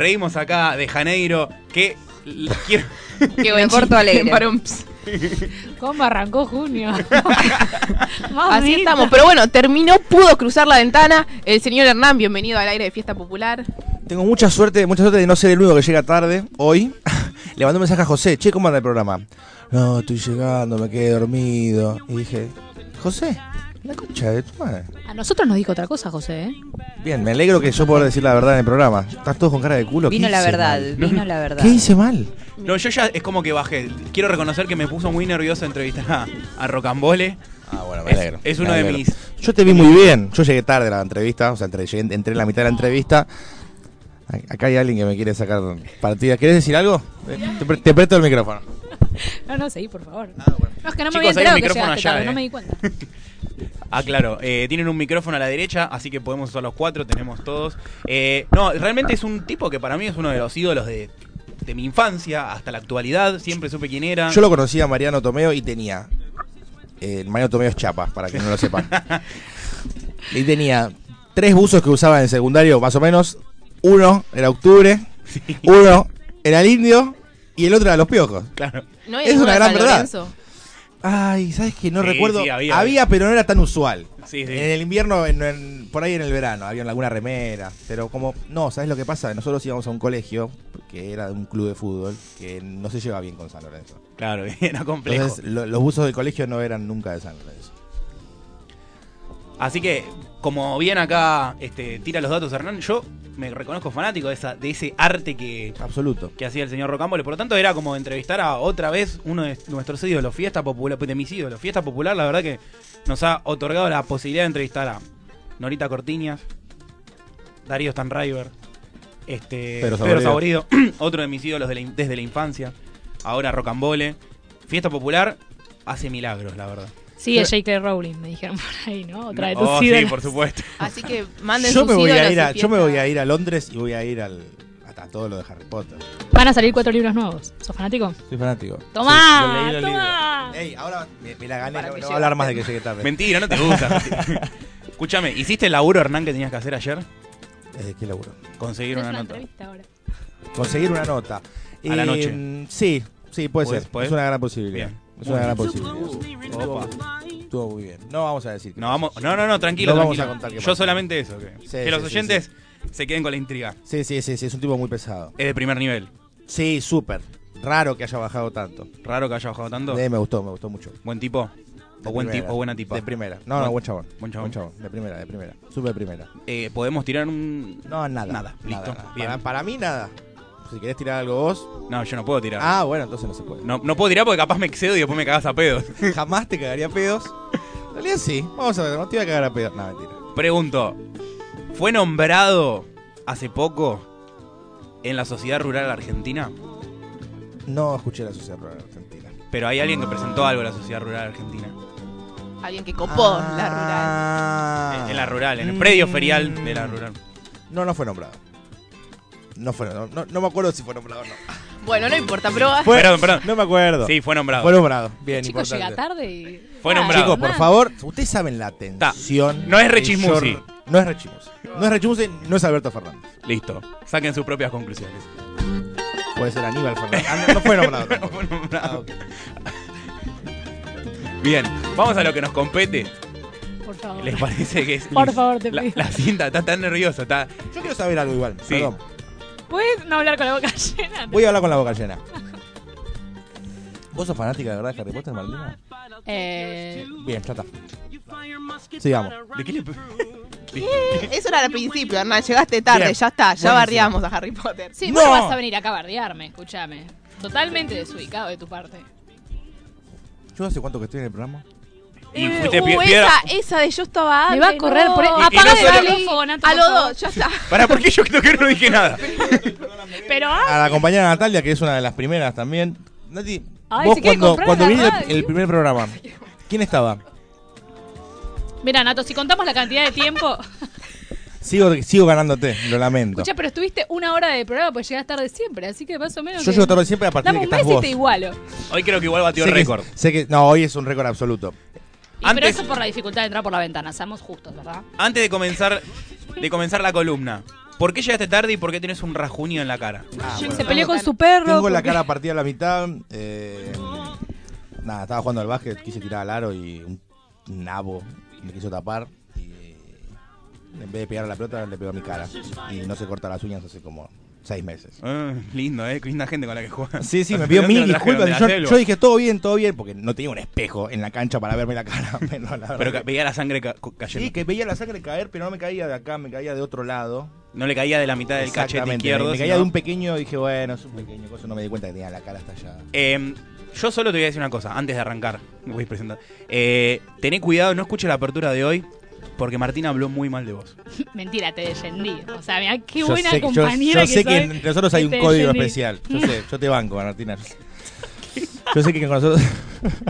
Reímos acá de Janeiro. Que quiero. Qué buen Porto chiste. Alegre. Parumps. ¿Cómo arrancó junio? Así estamos. Pero bueno, terminó, pudo cruzar la ventana. El señor Hernán, bienvenido al aire de Fiesta Popular. Tengo mucha suerte, mucha suerte de no ser el único que llega tarde hoy. Le mandé un mensaje a José, che, ¿cómo anda el programa? No, estoy llegando, me quedé dormido. Y dije, José, la concha de tu madre. A nosotros nos dijo otra cosa, José, ¿eh? Bien, me alegro que yo pueda decir la verdad en el programa. Estás todos con cara de culo. ¿qué Vino la verdad, mal? vino la verdad. ¿Qué hice mal? No, yo ya es como que bajé. Quiero reconocer que me puso muy nervioso entrevistar a, a Rocambole. Ah, bueno, me alegro. es uno de mis- Yo te vi muy bien. Yo llegué tarde a la entrevista, o sea, entré, llegué- entré en la mitad de la entrevista. Acá hay alguien que me quiere sacar partida. ¿Quieres decir algo? Te, pre- te presto el micrófono. No, no, seguí, por favor. Ah, No, es que no Chicos, me había enterado que llegaste allá, tarde, eh. no me di cuenta. Ah, claro. eh, tienen un micrófono a la derecha, así que podemos usar los cuatro, tenemos todos. Eh, no, realmente es un tipo que para mí es uno de los ídolos de, de mi infancia hasta la actualidad. Siempre supe quién era. Yo lo conocía a Mariano Tomeo y tenía. eh, Mariano Tomeo es chapa, para quien no lo sepa. y tenía tres buzos que usaba en secundario, más o menos. Uno era octubre, uno era el indio y el otro era los piojos. Claro. ¿No Es una gran verdad. Lorenzo? Ay, ¿sabes qué? No Sí, recuerdo. sí, había, había. pero no era tan usual. Sí, sí. En el invierno, en- en- por ahí en el verano, había alguna remera. Pero como, no, ¿sabes lo que pasa? Nosotros íbamos a un colegio, que era de un club de fútbol, que no se lleva bien con San Lorenzo. Claro, era complejo. Entonces, lo- los buzos del colegio no eran nunca de San Lorenzo. Así que, como bien acá este, tira los datos Hernán, yo me reconozco fanático de, esa, de ese arte que, Absoluto. que hacía el señor Rocambole. Por lo tanto, era como entrevistar a otra vez uno de nuestros ídolos, Fiesta Popular, de mis ídolos. Fiesta Popular, la verdad que nos ha otorgado la posibilidad de entrevistar a Norita Cortiñas, Darío Stanriver, este, Pedro Pedro Saborido. Otro de mis ídolos de la desde la infancia. Ahora Rocambole. Fiesta Popular hace milagros, la verdad. Sí, es J.K. Rowling, me dijeron por ahí, ¿no? Otra de tus Oh, sí, por supuesto. Así que manden Yo sus me, voy a ir a, yo me voy a ir a Londres y voy a ir al, a todo lo de Harry Potter. Van a salir cuatro libros nuevos. ¿Sos fanático? Soy fanático. ¡Tomá! Sí, ¡Tomá! Ey, ahora me, me la gané, no, no voy a hablar más de que llegué tarde. Mentira, no te gusta. Escúchame, ¿hiciste el laburo, Hernán, que tenías que hacer ayer? Eh, ¿Qué laburo? Conseguir una una nota. ahora. Conseguir una nota. A la Eh, noche. Sí, sí, puede ¿Podés- ser. podés? Es una gran posibilidad. Bien. Es una gran posibilidad. Opa. Estuvo muy bien. No vamos a decir que No, vamos, no, no, no, tranquilo. No vamos tranquilo. a contar qué Yo solamente eso. Que, Sí, que sí, los sí, oyentes se queden con la intriga. Sí, sí, sí, sí, es un tipo muy pesado. Es de primer nivel. Sí, súper. Raro que haya bajado tanto. Raro que haya bajado tanto. Eh, me gustó, me gustó mucho. Buen tipo. De O buen primera. tipo, o buena tipa. De primera. No, Buen- no, buen chabón. buen chabón. De primera, de primera. Súper primera. Eh, Podemos tirar un. No, nada. Nada, listo. nada. Bien. Para, para mí, nada. Si querés tirar algo vos. No, yo no puedo tirar. Ah, bueno, entonces no se puede. No, no puedo tirar porque capaz me excedo y después me cagas a pedos. Jamás te cagaría a pedos. En realidad sí. Vamos a ver, no te iba a cagar a pedos. No, mentira. Pregunto: ¿fue nombrado hace poco en la sociedad rural argentina? No escuché la sociedad rural argentina. Pero hay alguien que presentó algo a la sociedad rural argentina. Alguien que copó la rural. Ah. En la rural, en el predio ferial de la rural. No, no fue nombrado. No fue no, no, no me acuerdo si fue nombrado o no. Bueno, no importa, pero Fue- Perdón, perdón. No me acuerdo. Sí, fue nombrado. Fue nombrado. Bien, El chico importante. llega tarde y... Fue Ah, nombrado. Chicos, por favor, ustedes saben la tensión. No es yo- No es rechismusi. No es rechismusi, no es Alberto Fernández. Listo. Saquen sus propias conclusiones. Puede ser Aníbal Fernández. Ah, no, no fue nombrado. No tampoco. fue nombrado. Ah, ok. Bien, vamos a lo que nos compete. Por favor. ¿Les parece que es. Por favor, te la, pido. la cinta está tan nerviosa, está. Yo quiero saber algo igual. Sí. Perdón. ¿Puedes no hablar con la boca llena? Voy a hablar con la boca llena. ¿Vos sos fanática de verdad de Harry Potter, Malvina? Eh, Bien, ya está. Sigamos. ¿De qué le.? eso era al principio, Hernán. Llegaste tarde, Bien. ya está. Ya Buenísimo. barriamos a Harry Potter. sí, No. vas a venir acá a bardearme, escúchame. Totalmente desubicado de tu parte. ¿Yo hace cuánto que estoy en el programa? Y Eh, fuiste uh, piedra. esa, esa de yo estaba Me va a correr no. por Y- y Apaga no el solo- micrófono, Nato, A los dos, ya está. ¿Para por qué yo creo que no dije nada? Pero ah, A la compañera Natalia, que es una de las primeras también. Nati, Ay, vos cuando, cuando vine el, el primer programa, ¿quién estaba? mira, Nato, si contamos la cantidad de tiempo. Sigo, sigo ganándote, lo lamento. Escucha, pero estuviste una hora de programa, pues llegas tarde siempre, así que más o menos. Yo que- llego tarde siempre a partir Dame de que un estás y vos. te igualo. Hoy creo que igual batió que- récord. sé que, no, hoy es un récord absoluto. Y Antes- pero eso por la dificultad de entrar por la ventana, seamos justos, ¿verdad? Antes de comenzar, de comenzar la columna, ¿por qué llegaste tarde y por qué tienes un rajuño en la cara? Ah, Se peleó con su perro. Tengo la cara partida a la mitad. eh, nada, estaba jugando al básquet, quise tirar al aro y un nabo me quiso tapar. Y en vez de pegar a la pelota, le pegó a mi cara. Y no se corta las uñas hace como seis meses. Ah, lindo, eh, qué linda gente con la que juegas. Sí, sí, me pidió ¿De mil disculpas. ¿De Yo, dije todo bien, todo bien, porque no tenía un espejo en la cancha para verme la cara. Pero, la veía la sangre ca- cayendo. sí, que veía la sangre caer, pero no me caía de acá, me caía de otro lado. No le caía de la mitad del cachete izquierdo. Me, me caía sino- de un pequeño dije, bueno, es un pequeño cosa, no me di cuenta que tenía la cara hasta allá. Eh, yo solo te voy a decir una cosa, antes de arrancar. Me voy a presentar. Eh, tené cuidado, no escuches la apertura de hoy, porque Martín habló muy mal de vos. Mentira, te descendí. O sea, mira qué Yo buena sé yo- compañera yo, sé que soy. entre nosotros hay un te código descendí. especial. Yo sé, yo te banco, Martina. Yo sé que con nosotros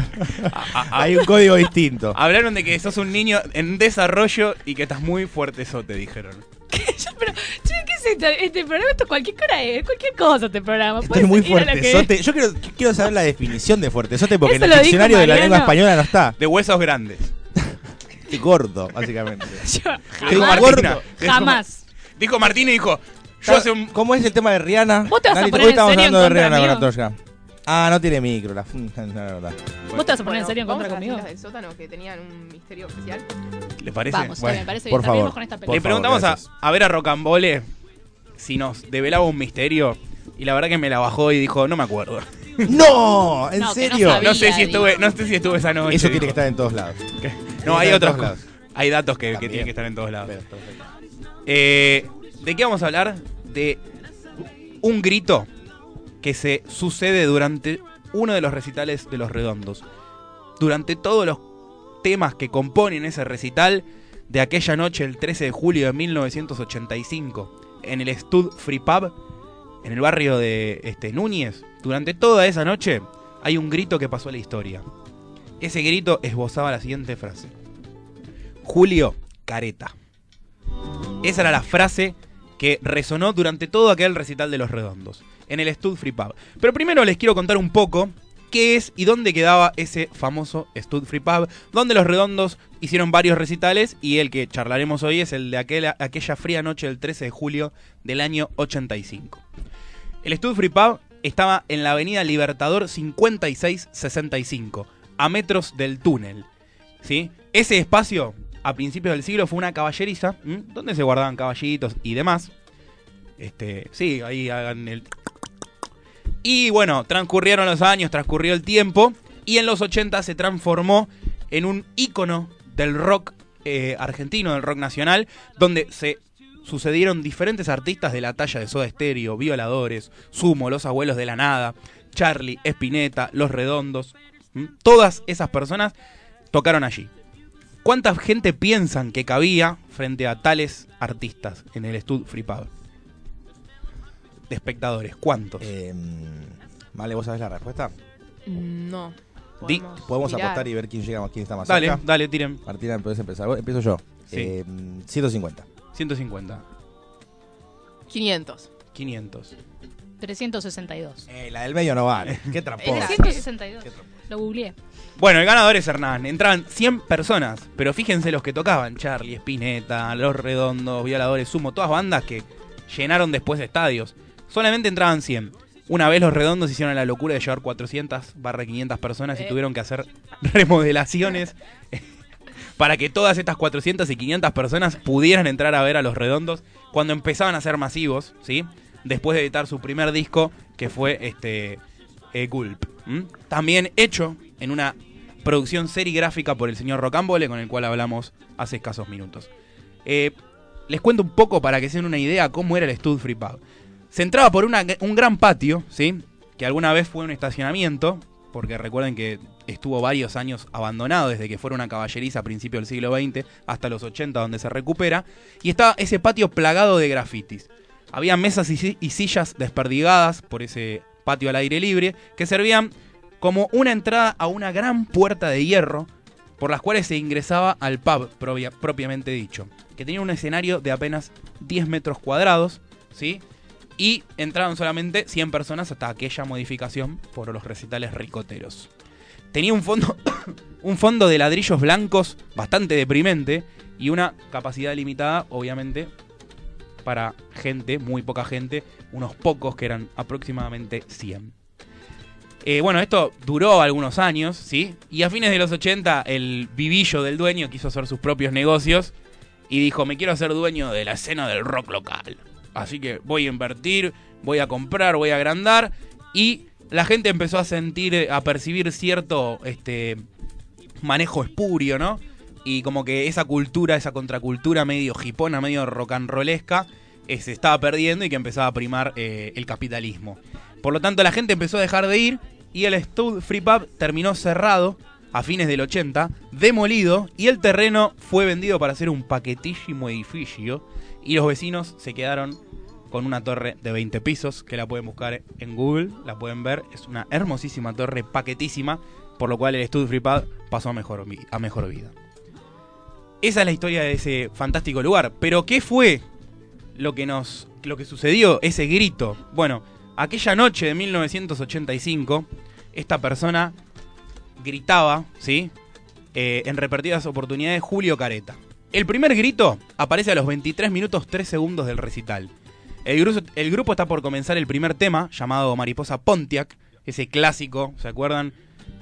hay un código distinto. Hablaron de que sos un niño en desarrollo y que estás muy fuertezote, dijeron. Yo, pero, che, ¿qué es este, este programa? Esto cualquier hora es, cualquier cosa este programa. Estoy muy que- fuertezote. Yo quiero, quiero saber la definición de fuertezote porque Eso en el diccionario de la lengua española no está. De huesos grandes. Gordo, básicamente. Yo, Dijo jamás, Martina. Dijo- jamás. Dijo Martín y dijo, yo hace un... ¿Cómo es el tema de Rihanna? ¿Vos te vas a poner hoy en estamos serio en hablando de Rihanna con mío? Atoya. Ah, no tiene micro, la, la verdad. ¿Vos te vas a poner Bueno, en serio en ¿vamos contra conmigo? del sótano que tenían un misterio especial. ¿Le parece? Vamos, Bueno, me parece por bien. Terminemos favor. con esta Por pelea. Le favor, preguntamos a, gracias. a ver a Rocambole si nos develaba un misterio y la verdad que me la bajó y dijo, no me acuerdo. ¡No! ¿En No, que no serio? sabía. No sé si estuve, no sé si estuve esa noche. Eso tiene que dijo. estar en todos lados. ¿Qué? No, hay otros. lados. Hay datos que, tienen que estar en todos lados. Eh, ¿De qué vamos a hablar? De un grito que se sucede durante uno de los recitales de los redondos. Durante todos los temas que componen ese recital de aquella noche, el 13 de julio de 1985, en el Stud Free Pub, en el barrio de este, Núñez, durante toda esa noche hay un grito que pasó a la historia. Ese grito esbozaba la siguiente frase. Julio Careta. Esa era la frase que resonó durante todo aquel recital de los redondos, en el Stud Free Pub. Pero primero les quiero contar un poco qué es y dónde quedaba ese famoso Stud Free Pub, donde los redondos hicieron varios recitales y el que charlaremos hoy es el de aquella, fría noche del 13 de julio del año 85. El Stud Free Pub estaba en la avenida Libertador 5665, a metros del túnel. ¿sí? Ese espacio, a principios del siglo, fue una caballeriza, donde se guardaban caballitos y demás. Este, sí, ahí hagan el... Y bueno, transcurrieron los años, transcurrió el tiempo, y en los 80 se transformó en un ícono del rock eh, argentino, del rock nacional, donde se sucedieron diferentes artistas de la talla de Soda Stereo, Violadores, Sumo, Los Abuelos de la Nada, Charlie, Espineta, Los Redondos. ¿M? Todas esas personas tocaron allí. ¿Cuánta gente piensan que cabía frente a tales artistas en el Stud Free Pub? De espectadores, ¿cuántos? Eh, vale, ¿vos sabés la respuesta? No. Di- Podemos mirar. apostar y ver quién llega, quién está más dale, cerca. dale, tiren. Martina, ¿puedes empezar? Vos- Empiezo yo. Sí. Eh, 150. 150, 500. 500. 362. Eh, la del medio no vale. Qué trampón. Era- 362. Lo googleé. Bueno, el ganador es Hernán. Entraban 100 personas, pero fíjense los que tocaban. Charlie, Espineta, Los Redondos, Violadores, Sumo, todas bandas que llenaron después de estadios. Solamente entraban 100. Una vez los redondos hicieron la locura de llevar 400 barra 500 personas y Eh. tuvieron que hacer remodelaciones para que todas estas 400 y 500 personas pudieran entrar a ver a los redondos cuando empezaban a ser masivos, ¿sí? Después de editar su primer disco, que fue este eh, Gulp. También hecho en una producción serigráfica por el señor Rocambole, con el cual hablamos hace escasos minutos. Eh, les cuento un poco para que se den una idea cómo era el Stud Free Pub. Se entraba por un gran patio, ¿sí? Que alguna vez fue un estacionamiento, porque recuerden que estuvo varios años abandonado desde que fuera una caballeriza a principios del siglo XX hasta los 80 donde se recupera, y estaba ese patio plagado de grafitis. Había mesas y sillas desperdigadas por ese patio al aire libre que servían como una entrada a una gran puerta de hierro por las cuales se ingresaba al pub propia- propiamente dicho, que tenía un escenario de apenas 10 metros cuadrados, ¿sí? Y entraban solamente 100 personas hasta aquella modificación por los recitales ricoteros. Tenía un fondo, un fondo de ladrillos blancos bastante deprimente y una capacidad limitada, obviamente, para gente, muy poca gente, unos pocos que eran aproximadamente 100. Eh, bueno, esto duró algunos años, ¿sí? Y a fines de los 80 el vivillo del dueño quiso hacer sus propios negocios y dijo, me quiero hacer dueño de la escena del rock local. Así que voy a invertir, voy a comprar, voy a agrandar y la gente empezó a sentir, a percibir cierto este, manejo espurio, ¿no? Y como que esa cultura, esa contracultura medio hipona, medio rock and rollesca, eh, se estaba perdiendo y que empezaba a primar eh, el capitalismo. Por lo tanto, la gente empezó a dejar de ir y el Stud Free Pub terminó cerrado a fines del 80, demolido y el terreno fue vendido para hacer un paquetísimo edificio y los vecinos se quedaron con una torre de 20 pisos que la pueden buscar en Google, la pueden ver, es una hermosísima torre paquetísima, por lo cual el Stud Free Pub pasó a mejor, a mejor vida. Esa es la historia de ese fantástico lugar, pero ¿qué fue lo que nos lo que sucedió, ese grito? Bueno, aquella noche de 1985, esta persona gritaba, ¿sí? Eh, en repetidas oportunidades Julio Careta. El primer grito aparece a los 23 minutos 3 segundos del recital. El grupo, está por comenzar el primer tema, llamado Mariposa Pontiac, ese clásico, ¿se acuerdan?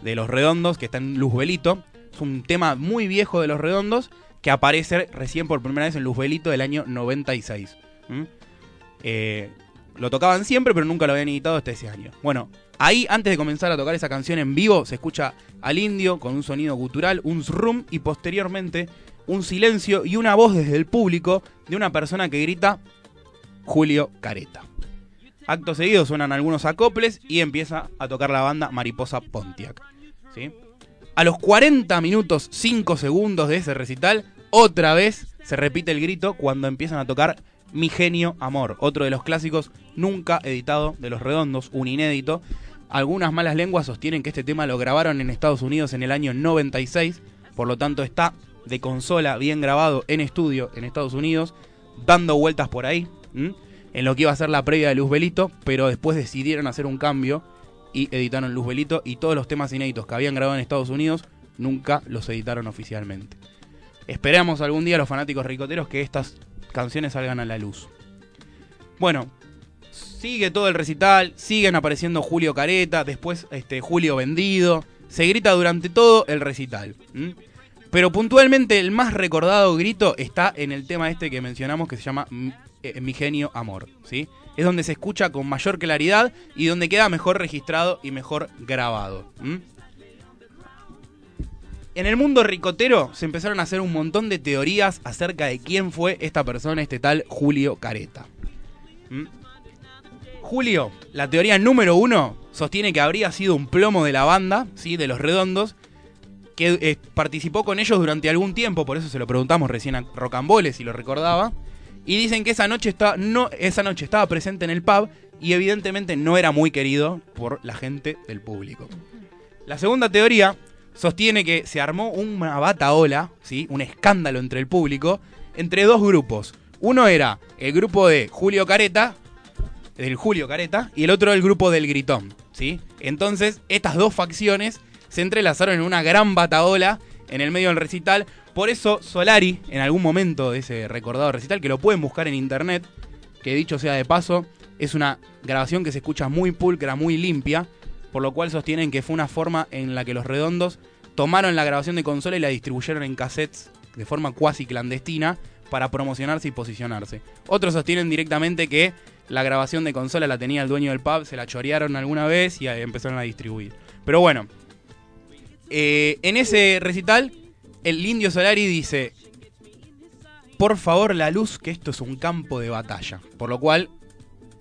De los redondos, que está en Luzbelito. Es un tema muy viejo de los redondos, que aparece recién por primera vez en Luzbelito del año 96. ¿Mm? Eh, lo tocaban siempre, pero nunca lo habían editado hasta ese año. Bueno, ahí, antes de comenzar a tocar esa canción en vivo, se escucha al indio con un sonido gutural, un zrum y posteriormente un silencio y una voz desde el público de una persona que grita Julio Careta. Acto seguido suenan algunos acoples y empieza a tocar la banda Mariposa Pontiac. ¿sí? A los 40 minutos 5 segundos de ese recital, otra vez se repite el grito cuando empiezan a tocar Mi Genio Amor, otro de los clásicos nunca editado de Los Redondos, un inédito. Algunas malas lenguas sostienen que este tema lo grabaron en Estados Unidos en el año 96, por lo tanto está de consola bien grabado en estudio en Estados Unidos, dando vueltas por ahí, en lo que iba a ser la previa de Luzbelito, pero después decidieron hacer un cambio y editaron Luzbelito y todos los temas inéditos que habían grabado en Estados Unidos nunca los editaron oficialmente. Esperamos algún día los fanáticos ricoteros que estas canciones salgan a la luz. Bueno, sigue todo el recital, siguen apareciendo Julio Careta, después este, Julio Vendido, se grita durante todo el recital. Pero puntualmente el más recordado grito está en el tema este que mencionamos que se llama M- eh, Mi genio amor, ¿sí? Es donde se escucha con mayor claridad y donde queda mejor registrado y mejor grabado. En el mundo ricotero se empezaron a hacer un montón de teorías acerca de quién fue esta persona, este tal Julio Careta. Julio, la teoría número uno, sostiene que habría sido un plomo de la banda, ¿sí? de los redondos, que eh, participó con ellos durante algún tiempo, por eso se lo preguntamos recién a Rocambole si lo recordaba. Y dicen que esa noche, no, esa noche estaba presente en el pub y evidentemente no era muy querido por la gente del público. La segunda teoría sostiene que se armó una bataola, ¿sí? un escándalo entre el público, entre dos grupos. Uno era el grupo de Julio Careta, del Julio Careta, y el otro el grupo del Gritón. ¿sí? Entonces, estas dos facciones se entrelazaron en una gran bataola en el medio del recital. Por eso Solari, en algún momento de ese recordado recital, que lo pueden buscar en internet, que dicho sea de paso, es una grabación que se escucha muy pulcra, muy limpia, por lo cual sostienen que fue una forma en la que los redondos tomaron la grabación de consola y la distribuyeron en cassettes de forma cuasi clandestina para promocionarse y posicionarse. Otros sostienen directamente que la grabación de consola la tenía el dueño del pub, se la chorearon alguna vez y empezaron a distribuir. Pero bueno, eh, en ese recital, el indio Solari dice, por favor la luz, que esto es un campo de batalla. Por lo cual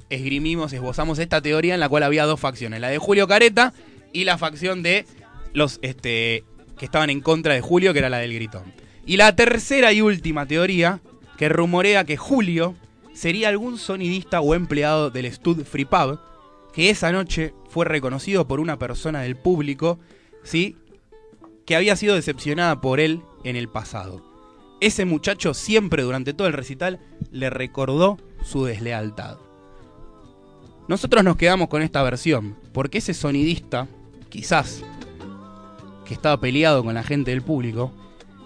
esgrimimos, esbozamos esta teoría en la cual había dos facciones, la de Julio Careta y la facción de los este, que estaban en contra de Julio, que era la del gritón. Y la tercera y última teoría, que rumorea que Julio sería algún sonidista o empleado del Stud Free Pub, que esa noche fue reconocido por una persona del público, ¿sí? Que había sido decepcionada por él en el pasado. Ese muchacho siempre durante todo el recital le recordó su deslealtad. Nosotros nos quedamos con esta versión, porque ese sonidista, quizás, que estaba peleado con la gente del público,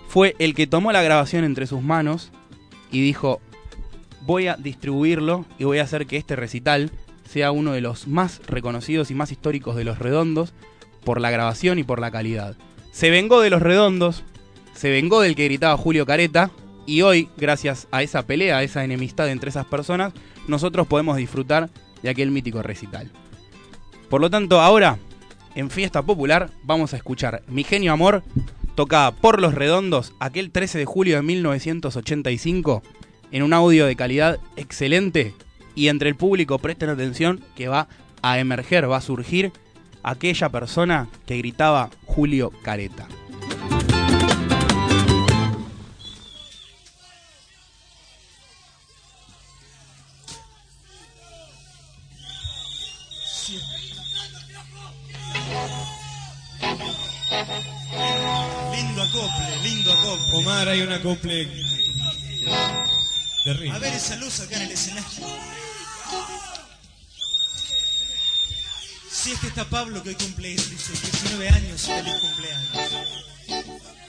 fue el que tomó la grabación entre sus manos y dijo, voy a distribuirlo y voy a hacer que este recital sea uno de los más reconocidos y más históricos de los redondos por la grabación y por la calidad. Se vengó de los redondos, se vengó del que gritaba Julio Careta y hoy, gracias a esa pelea, a esa enemistad entre esas personas, nosotros podemos disfrutar de aquel mítico recital. Por lo tanto, ahora, en Fiesta Popular, vamos a escuchar Mi Genio Amor, tocada por Los Redondos aquel 13 de julio de 1985, en un audio de calidad excelente, y entre el público presten atención que va a emerger, va a surgir aquella persona que gritaba Julio Careta. Lindo acople, lindo acople. Omar, hay un acople de ritmo. A ver esa luz acá en el escenario. Si es que está Pablo que hoy cumple dice, 19 años, feliz cumpleaños.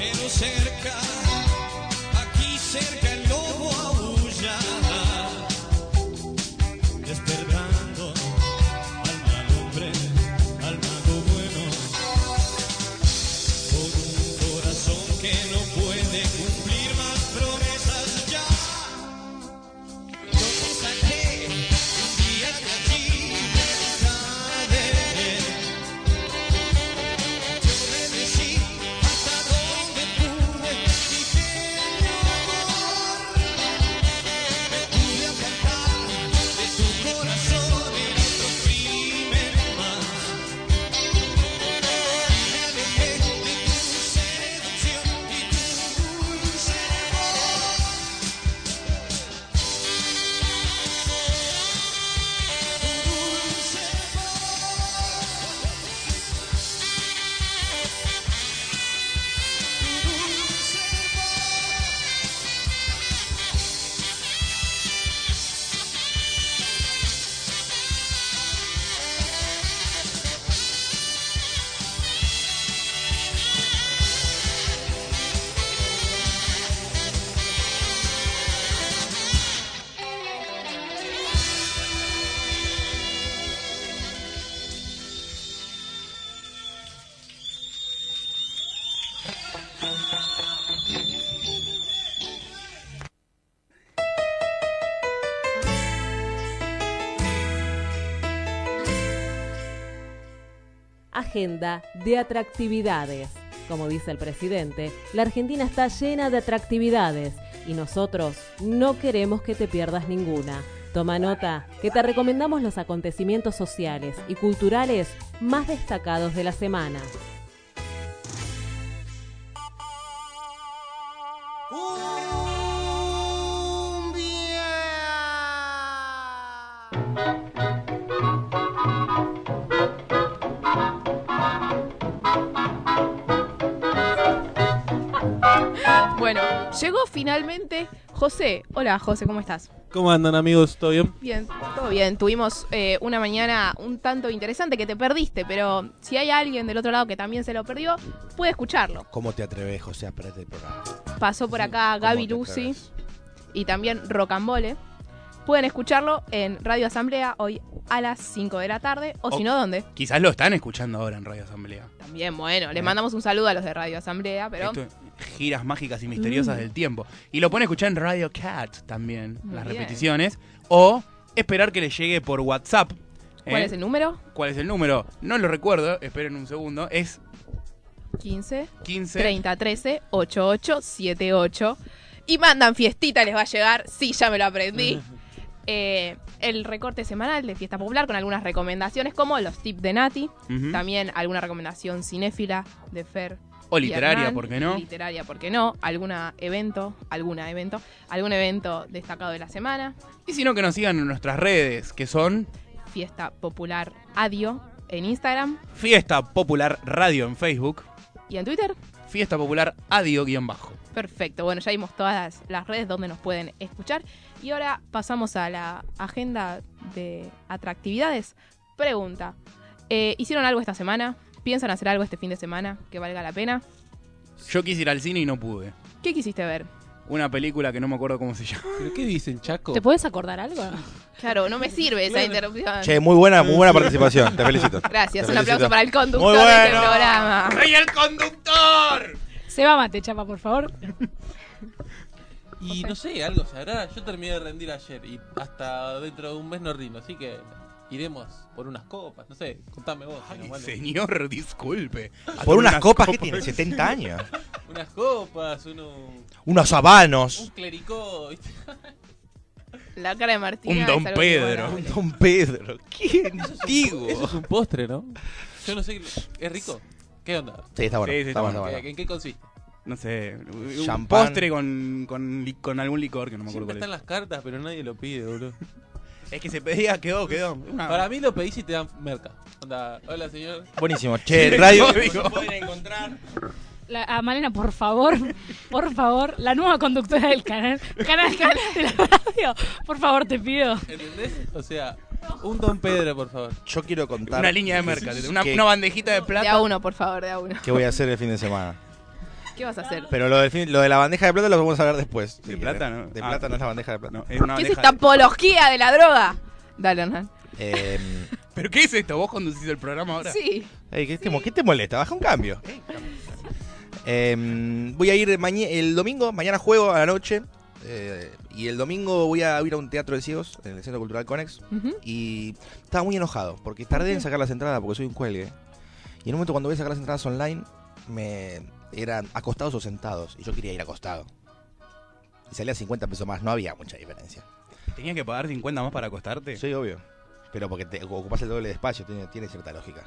Pero cerca, aquí cerca el lobo Agenda de atractividades. Como dice el presidente, la Argentina está llena de atractividades y nosotros no queremos que te pierdas ninguna. Toma nota que te recomendamos los acontecimientos sociales y culturales más destacados de la semana. Finalmente José. Hola José, ¿cómo estás? ¿Cómo andan amigos? ¿Todo bien? Bien, todo bien. Tuvimos eh, una mañana un tanto interesante que te perdiste, pero si hay alguien del otro lado que también se lo perdió, puede escucharlo. ¿Cómo te atreves, José, a perder el programa? Pasó por acá ¿Cómo Gaby Lucy y también Rocambole. Pueden escucharlo en Radio Asamblea hoy a las 5 de la tarde, o si O- no, ¿dónde? Quizás lo están escuchando ahora en Radio Asamblea. También, bueno, les mandamos un saludo a los de Radio Asamblea, pero Esto, giras mágicas y misteriosas Mm. del tiempo. Y lo pueden escuchar en Radio Cat también, Muy las bien. repeticiones. O esperar que les llegue por WhatsApp. ¿cuál ¿eh? es el número? ¿Cuál es el número? No lo recuerdo, esperen un segundo. Es 15 15. 30 13 8878 y mandan fiestita, les va a llegar. Sí, ya me lo aprendí. Eh, el recorte semanal de Fiesta Popular con algunas recomendaciones como los tips de Nati, también alguna recomendación cinéfila de Fer. O literaria, Hernán. ¿por qué no? Literaria, ¿por qué no? Alguna evento, alguna evento, algún evento destacado de la semana. Y si no, que nos sigan en nuestras redes, que son Fiesta Popular Adio en Instagram Fiesta Popular Radio en Facebook, y en Twitter. Fiesta Popular Adio-Bajo. Perfecto, bueno, ya vimos todas las, las redes donde nos pueden escuchar. Y ahora pasamos a la agenda de atractividades. Pregunta, eh, ¿hicieron algo esta semana? ¿Piensan hacer algo este fin de semana que valga la pena? Yo quise ir al cine y no pude. ¿Qué quisiste ver? Una película que no me acuerdo cómo se llama. ¿Pero qué dicen, Chaco? ¿Te puedes acordar algo? Claro, no me sirve esa interrupción. Che, muy buena, muy buena participación. Te felicito. Gracias, Te un aplauso para el conductor Muy de este bueno. programa. ¡Soy el conductor! Se va mate, chapa, por favor. Y no sé, algo se hará. Yo terminé de rendir ayer y hasta dentro de un mes no rindo, así que iremos por unas copas, no sé, contame vos. si Ay, señor, disculpe. Por unas copas que tiene 70 años. Unas copas, uno, Unos un habanos. clericó, ¿viste? La cara de Martín. Un Don Pedro. Un Don Pedro. Qué antiguo. Eso es un postre, ¿no? Yo no sé, ¿es rico? ¿Qué onda? Sí, está bueno. Sí, sí, está está bueno, ¿Qué- está bueno. ¿En qué consiste? No sé, un Champán. postre con, con, li- con algún licor que no me acuerdo Siempre cuál están las cartas, pero nadie lo pide, boludo. es. Es que se pedía, quedó, quedó. Una- Para mí lo pedís y te dan merca. Onda, hola señor. Buenísimo. Che, radio. Código. pueden encontrar La- a Malena, por favor, por favor, la nueva conductora del canal, canal, canal de la radio, por favor, te pido. ¿Entendés? O sea, un Don Pedro, por favor. Yo quiero contar. Una línea de merca, una, que- una bandejita de De plata. a uno, por favor, de a uno. ¿Qué voy a hacer el fin de semana? ¿Qué vas a hacer? Pero lo, de la bandeja de plata lo vamos a ver después. ¿De si plata, no? De Ah. plata no es la bandeja de plata. No, es una ¿Qué es esta de- apología de la droga? Dale, Hernán. Eh, ¿Pero qué es esto? ¿Vos conducís el programa ahora? Sí. ey, ¿qué, te, mo- qué te molesta? Baja un cambio. Eh, voy a ir el domingo, mañana juego a la noche. eh, y el domingo voy a ir a un teatro de ciegos en el Centro Cultural Conex. Y estaba muy enojado porque tardé en sacar las entradas porque soy un cuelgue. Y en un momento cuando voy a sacar las entradas online, me eran acostados o sentados. Y yo quería ir acostado. Y salía 50 pesos más, no había mucha diferencia. ¿Tenías que pagar 50 más para acostarte? Sí, obvio. Pero porque te ocupas el doble de espacio, tiene, tiene cierta lógica.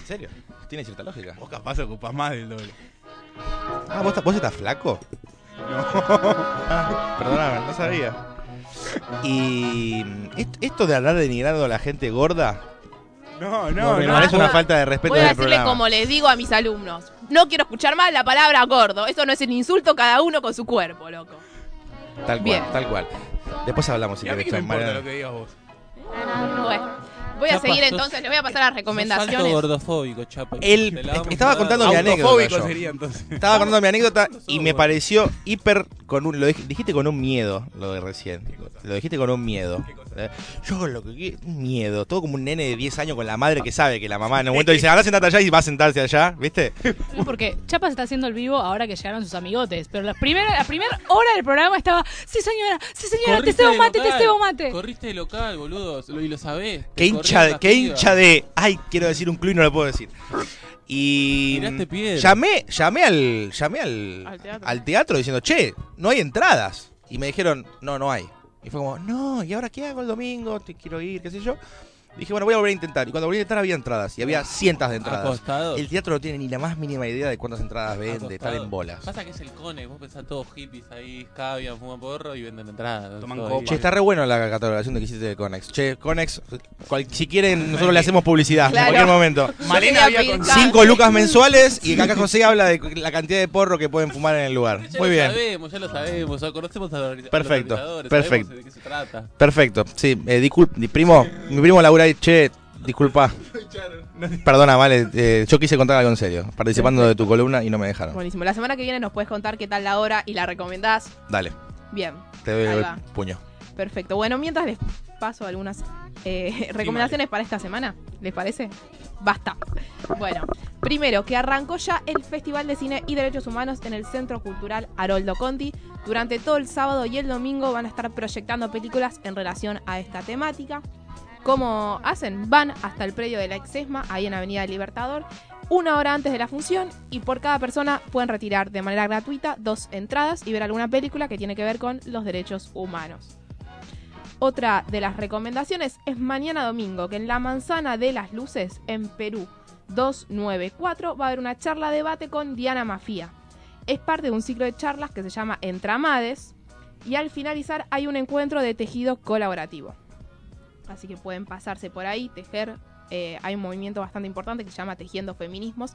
¿En serio? Tiene cierta lógica. Vos capaz ocupás más del doble. Ah, ¿vos, vos estás flaco? Ah, perdóname, no sabía. Y mm, est- esto de hablar denigrando a la gente gorda, No, no, me no. parece una falta de respeto Voy a del decirle programa. como les digo a mis alumnos. No quiero escuchar más la palabra gordo. Eso no es un insulto cada uno con su cuerpo, loco. Tal cual, Bien. tal cual. Después hablamos si Y a mí querés. que me importa lo que digas vos. Bueno, voy a Chapa, seguir sos- entonces. Les voy a pasar las Sos recomendaciones. gordofóbico, Chapa. El- estaba contando mi anécdota. Sería entonces. Estaba contando mi anécdota y me pareció hiper con un lo dij- dijiste con un miedo lo de recién. Lo dijiste con un miedo. Eh, Yo lo que miedo, todo como un nene de 10 años con la madre que sabe que la mamá en un momento dice, "Anda sentate allá" y va a sentarse allá, ¿viste? No, Porque Chapa se está haciendo el vivo ahora que llegaron sus amigotes, pero la primera, la primera hora del programa estaba, sí señora, sí señora, te cebo mate, te cebo mate. Corriste de local, boludo, y lo sabés. Qué Te hincha, de, qué hincha de, ay, quiero decir un club y no lo puedo decir. Y llamé, llamé al, llamé al, Al teatro. al teatro diciendo, che, no hay entradas. Y me dijeron, no, no hay. Y fue como, no, ¿y ahora qué hago el domingo? Te quiero ir, qué sé yo. Dije, bueno, voy a volver a intentar. Y cuando volví a intentar había entradas. Y había cientos de entradas. Acostados. El teatro no tiene ni la más mínima idea de cuántas entradas vende, están en bolas. Pasa que es el cone, vos pensás todos hippies ahí, cavian, fuman porro y venden entradas. Toman copa. Che, está re bueno la catalogación de que hiciste de Conex. Che, Conex, cual- si quieren, nosotros le hacemos publicidad Claro. en cualquier momento. Malena había con. Cinco lucas mensuales y acá José habla de la cantidad de porro que pueden fumar en el lugar. Ya Muy lo bien. sabemos, ya lo sabemos, ya conocemos a los Perfecto, a los organizadores, perfecto. sabemos de qué se trata. Perfecto. Sí, eh, disculpe, mi primo, mi primo Laura ahí, che, disculpa. Perdona, vale, eh, yo quise contar algo en serio, participando de tu columna y no me dejaron. Buenísimo. La semana que viene nos puedes contar qué tal la hora y la recomendás. Dale, Bien. te doy Ahí el va. puño. Perfecto. Bueno, mientras les paso algunas eh, recomendaciones para esta semana, ¿les parece? Basta. Bueno, primero, que arrancó ya el Festival de Cine y Derechos Humanos en el Centro Cultural Haroldo Conti. Durante todo el sábado y el domingo van a estar proyectando películas en relación a esta temática. ¿Cómo hacen? Van hasta el predio de la Exesma, ahí en Avenida Libertador, una hora antes de la función y por cada persona pueden retirar de manera gratuita dos entradas y ver alguna película que tiene que ver con los derechos humanos. Otra de las recomendaciones es mañana domingo, que en la Manzana de las Luces, en Perú 294, va a haber una charla debate con Diana Mafía. Es parte de un ciclo de charlas que se llama Entramades y al finalizar hay un encuentro de tejido colaborativo. Así que pueden pasarse por ahí, tejer. eh, hay un movimiento bastante importante que se llama Tejiendo Feminismos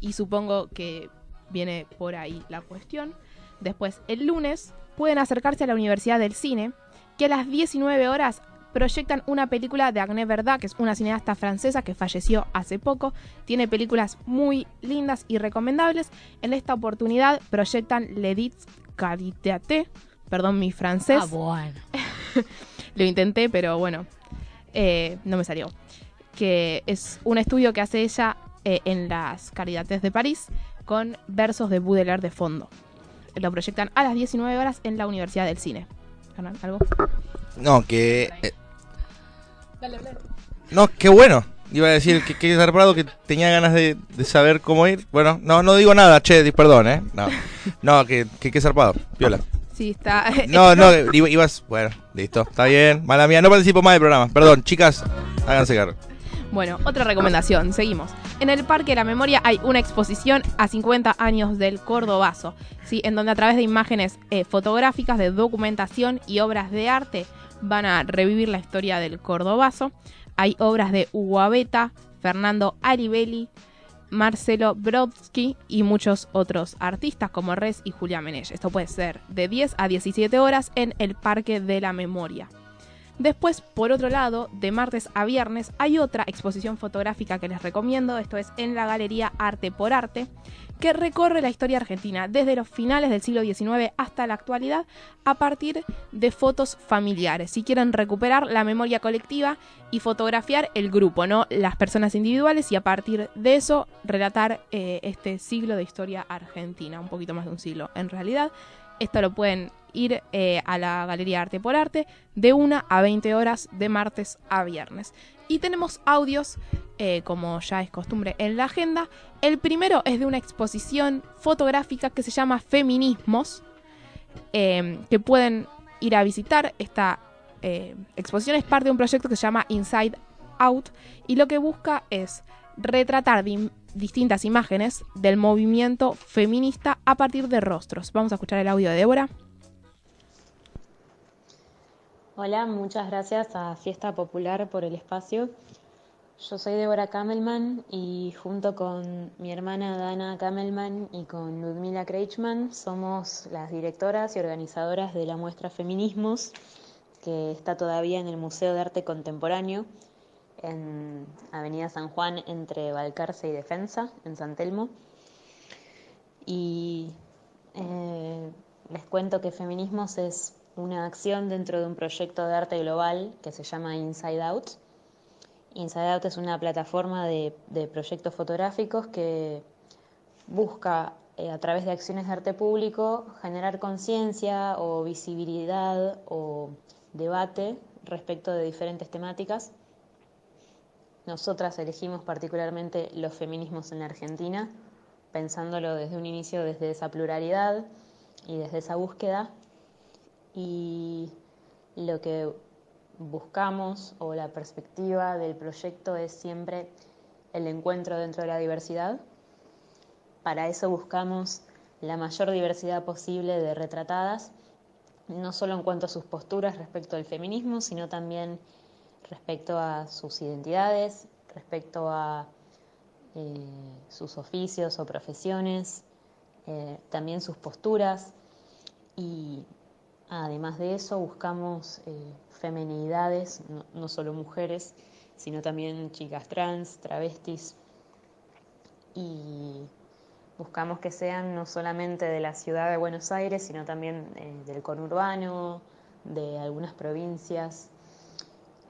y supongo que viene por ahí la cuestión. Después, el lunes, pueden acercarse a la Universidad del Cine, que a las 19 horas proyectan una película de Agnès Verdad, que es una cineasta francesa que falleció hace poco. Tiene películas muy lindas y recomendables. En esta oportunidad proyectan L'Edit Carité, perdón mi francés. Ah, bueno. Lo intenté, pero bueno, eh, no me salió. Que es un estudio que hace ella eh, en las Caridates de París con versos de Baudelaire de fondo. Lo proyectan a las 19 horas en la Universidad del Cine. ¿Algo? No, que... eh, no, qué bueno. Iba a decir que, que zarpado que tenía ganas de, de saber cómo ir. Bueno, no, no digo nada, che, perdón, ¿eh? No, no que, que, que zarpado, viola. Sí, está. No, no, iba- ibas... Bueno, listo, está bien. Mala mía, no participo más del programa. Perdón, chicas, háganse cargo. Bueno, otra recomendación, seguimos. En el Parque de la Memoria hay una exposición a 50 años del Cordobazo, ¿sí? en donde a través de imágenes eh, fotográficas de documentación y obras de arte van a revivir la historia del Cordobazo. Hay obras de Hugo Abeta, Fernando Aribelli, Marcelo Brodsky y muchos otros artistas como Res y Julia Menech. Esto puede ser de 10 a 17 horas en el Parque de la Memoria. Después, por otro lado, de martes a viernes hay otra exposición fotográfica que les recomiendo, esto es en la Galería Arte por Arte, que recorre la historia argentina desde los finales del siglo XIX hasta la actualidad a partir de fotos familiares. Si quieren recuperar la memoria colectiva y fotografiar el grupo, no las personas individuales, y a partir de eso relatar eh, este siglo de historia argentina, un poquito más de un siglo en realidad. Esto lo pueden ir eh, a la Galería Arte por Arte de 1 a 20 horas de martes a viernes. Y tenemos audios, eh, como ya es costumbre en la agenda. El primero es de una exposición fotográfica que se llama Feminismos, eh, que pueden ir a visitar. Esta eh, exposición es parte de un proyecto que se llama Inside Out y lo que busca es retratar di- distintas imágenes del movimiento feminista a partir de rostros. Vamos a escuchar el audio de Débora. Hola, muchas gracias a Fiesta Popular por el espacio. Yo soy Débora Kamelman y junto con mi hermana Dana Kamelman y con Ludmila Kreichman somos las directoras y organizadoras de la muestra Feminismos, que está todavía en el Museo de Arte Contemporáneo en Avenida San Juan entre Balcarce y Defensa, en San Telmo. Y eh, les cuento que Feminismos es una acción dentro de un proyecto de arte global que se llama Inside Out. Inside Out es una plataforma de, proyectos fotográficos que busca, eh, a través de acciones de arte público, generar conciencia o visibilidad o debate respecto de diferentes temáticas. Nosotras elegimos particularmente los feminismos en la Argentina, pensándolo desde un inicio desde esa pluralidad y desde esa búsqueda. Y lo que buscamos o la perspectiva del proyecto es siempre el encuentro dentro de la diversidad. Para eso buscamos la mayor diversidad posible de retratadas, no solo en cuanto a sus posturas respecto al feminismo, sino también respecto a sus identidades, respecto a eh, sus oficios o profesiones, eh, también sus posturas y además de eso buscamos eh, femenidades, no, solo mujeres, sino también chicas trans, travestis y buscamos que sean no solamente de la ciudad de Buenos Aires, sino también eh, del conurbano, de algunas provincias,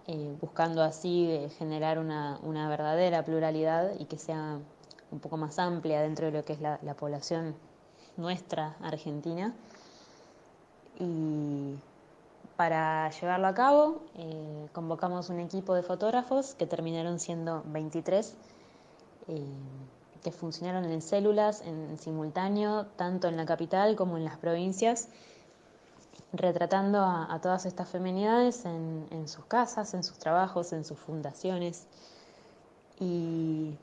eh, buscando así generar una, una verdadera pluralidad y que sea un poco más amplia dentro de lo que es la población nuestra argentina. Y para llevarlo a cabo, eh, convocamos un equipo de fotógrafos que terminaron siendo 23, eh, que funcionaron en células en simultáneo, tanto en la capital como en las provincias, retratando a, todas estas feminidades en, en sus casas, en sus trabajos, en sus fundaciones. Y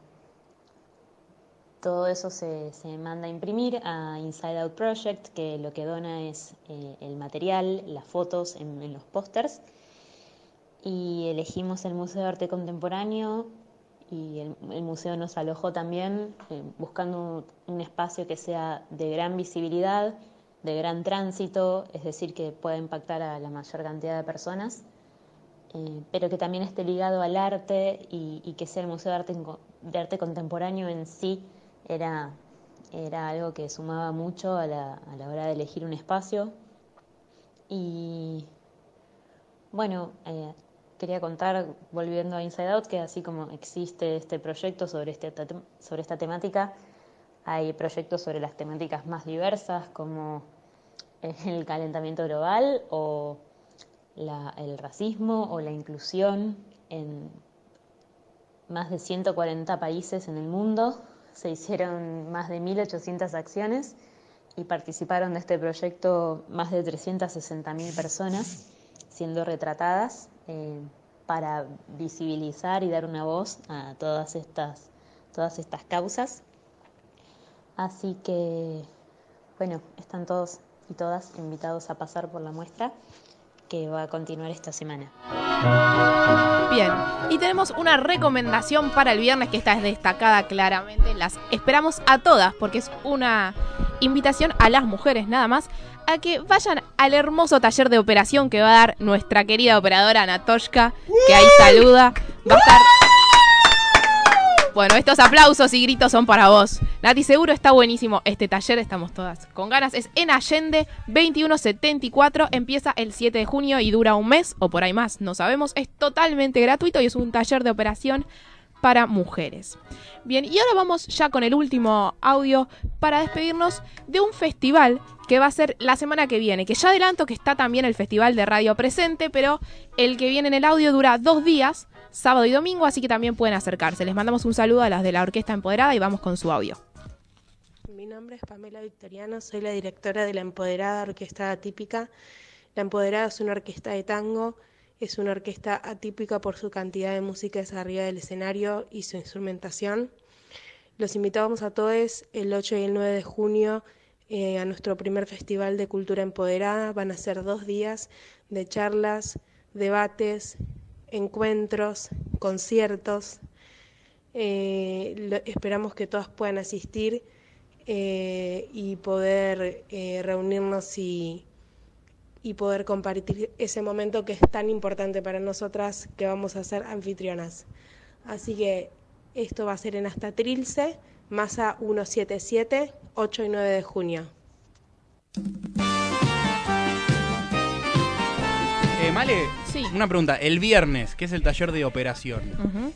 todo eso se, manda a imprimir a Inside Out Project, que lo que dona es eh, el material, las fotos en, los pósters. Y elegimos el Museo de Arte Contemporáneo y el, museo nos alojó también eh, buscando un, espacio que sea de gran visibilidad, de gran tránsito, es decir, que pueda impactar a la mayor cantidad de personas, eh, pero que también esté ligado al arte y, que sea el Museo Arte, de Arte Contemporáneo en sí era, era algo que sumaba mucho a la, a la hora de elegir un espacio. Y bueno, eh, quería contar, volviendo a Inside Out, que así como existe este proyecto sobre, este, sobre esta temática, hay proyectos sobre las temáticas más diversas, como el calentamiento global o la, el racismo o la inclusión en más de 140 países en el mundo se hicieron más de 1.800 acciones y participaron de este proyecto más de 360.000 personas siendo retratadas eh, para visibilizar y dar una voz a todas estas, todas estas causas. Así que, bueno, están todos y todas invitados a pasar por la muestra, que va a continuar esta semana. Bien, y tenemos una recomendación para el viernes que esta es destacada claramente. Las esperamos a todas porque es una invitación a las mujeres nada más a que vayan al hermoso taller de operación que va a dar nuestra querida operadora Anatoshka, que ahí saluda. Va a estar bueno, estos aplausos y gritos son para vos. Nati, seguro está buenísimo este taller, estamos todas con ganas. Es en Allende 2174, empieza el 7 de junio y dura un mes o por ahí más, no sabemos. Es totalmente gratuito y es un taller de operación para mujeres. Bien, y ahora vamos ya con el último audio para despedirnos de un festival que va a ser la semana que viene, que ya adelanto que está también el Festival de Radio Presente, pero el que viene en el audio dura dos días sábado y domingo, así que también pueden acercarse. Les mandamos un saludo a las de la Orquesta Empoderada y vamos con su audio. Mi nombre es Pamela Victoriano, soy la directora de la Empoderada Orquesta Atípica. La Empoderada es una orquesta de tango, es una orquesta atípica por su cantidad de músicas arriba del escenario y su instrumentación. Los invitamos a todos el 8 y el 9 de junio eh, a nuestro primer Festival de Cultura Empoderada. Van a ser dos días de charlas, debates, encuentros, conciertos. Eh, esperamos que todas puedan asistir eh, y poder eh, reunirnos y, y poder compartir ese momento que es tan importante para nosotras que vamos a ser anfitrionas. Así que esto va a ser en Hasta Trilce, Masa 177, 8 y 9 de junio. Male, Sí. una pregunta. El viernes, que es el taller de operación.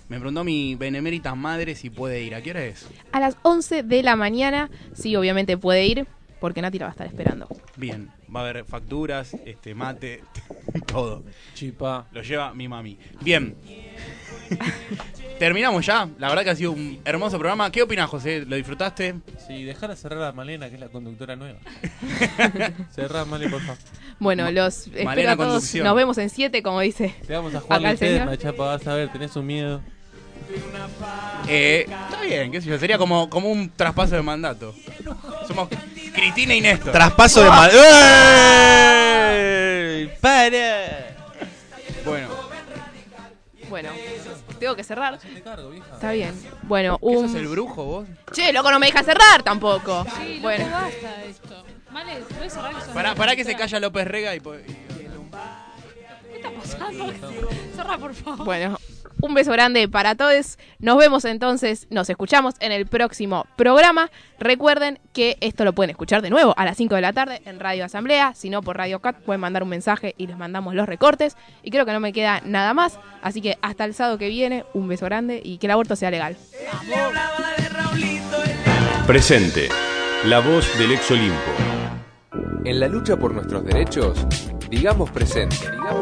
Me preguntó mi benemérita madre si puede ir. ¿A qué hora es? A las 11 de la mañana, sí, obviamente puede ir, porque Nati la va a estar esperando. Bien, va a haber facturas, este mate, todo. Chipa. Lo lleva mi mami. Bien. Terminamos ya. La verdad que ha sido un hermoso programa. ¿Qué opinas, José? ¿Lo disfrutaste? Sí, dejar a cerrar a Malena, que es la conductora nueva. Cerrar, Male, por favor. Bueno, Ma- los espero a todos. Conducción. Nos vemos en 7, como dice. Te vamos a jugar Acá la el señor. tema, chapa, vas a ver, tenés un miedo. Eh, está bien, qué sé yo. Sería como, como un traspaso de mandato. Somos Cristina y Néstor. Traspaso de. ¡Ey! ¡Para! Bueno, Bueno, tengo que cerrar. Te cargo, vieja. Está bien. Bueno, ¿qué un. sos el brujo vos? Che, loco, no me deja cerrar tampoco. Sí, bueno. loco, basta de esto. Vale, ¿puedes cerrar Pará, pará que se calla López Rega y... po- y- ¿Qué está pasando? Cerra, por favor. Bueno, un beso grande para todos. Nos vemos entonces, nos escuchamos en el próximo programa. Recuerden que esto lo pueden escuchar de nuevo a las 5 de la tarde en Radio Asamblea. Si no, por Radio Cat pueden mandar un mensaje y les mandamos los recortes. Y creo que no me queda nada más. Así que hasta el sábado que viene, un beso grande y que el aborto sea legal. Presente. La voz del ex Olimpo. En la lucha por nuestros derechos, digamos presente. Digamos